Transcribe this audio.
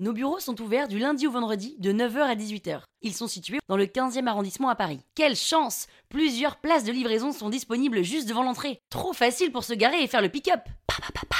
Nos bureaux sont ouverts du lundi au vendredi de 9h à 18h. Ils sont situés dans le 15e arrondissement à Paris. Quelle chance Plusieurs places de livraison sont disponibles juste devant l'entrée. Trop facile pour se garer et faire le pick-up. Pa, pa, pa.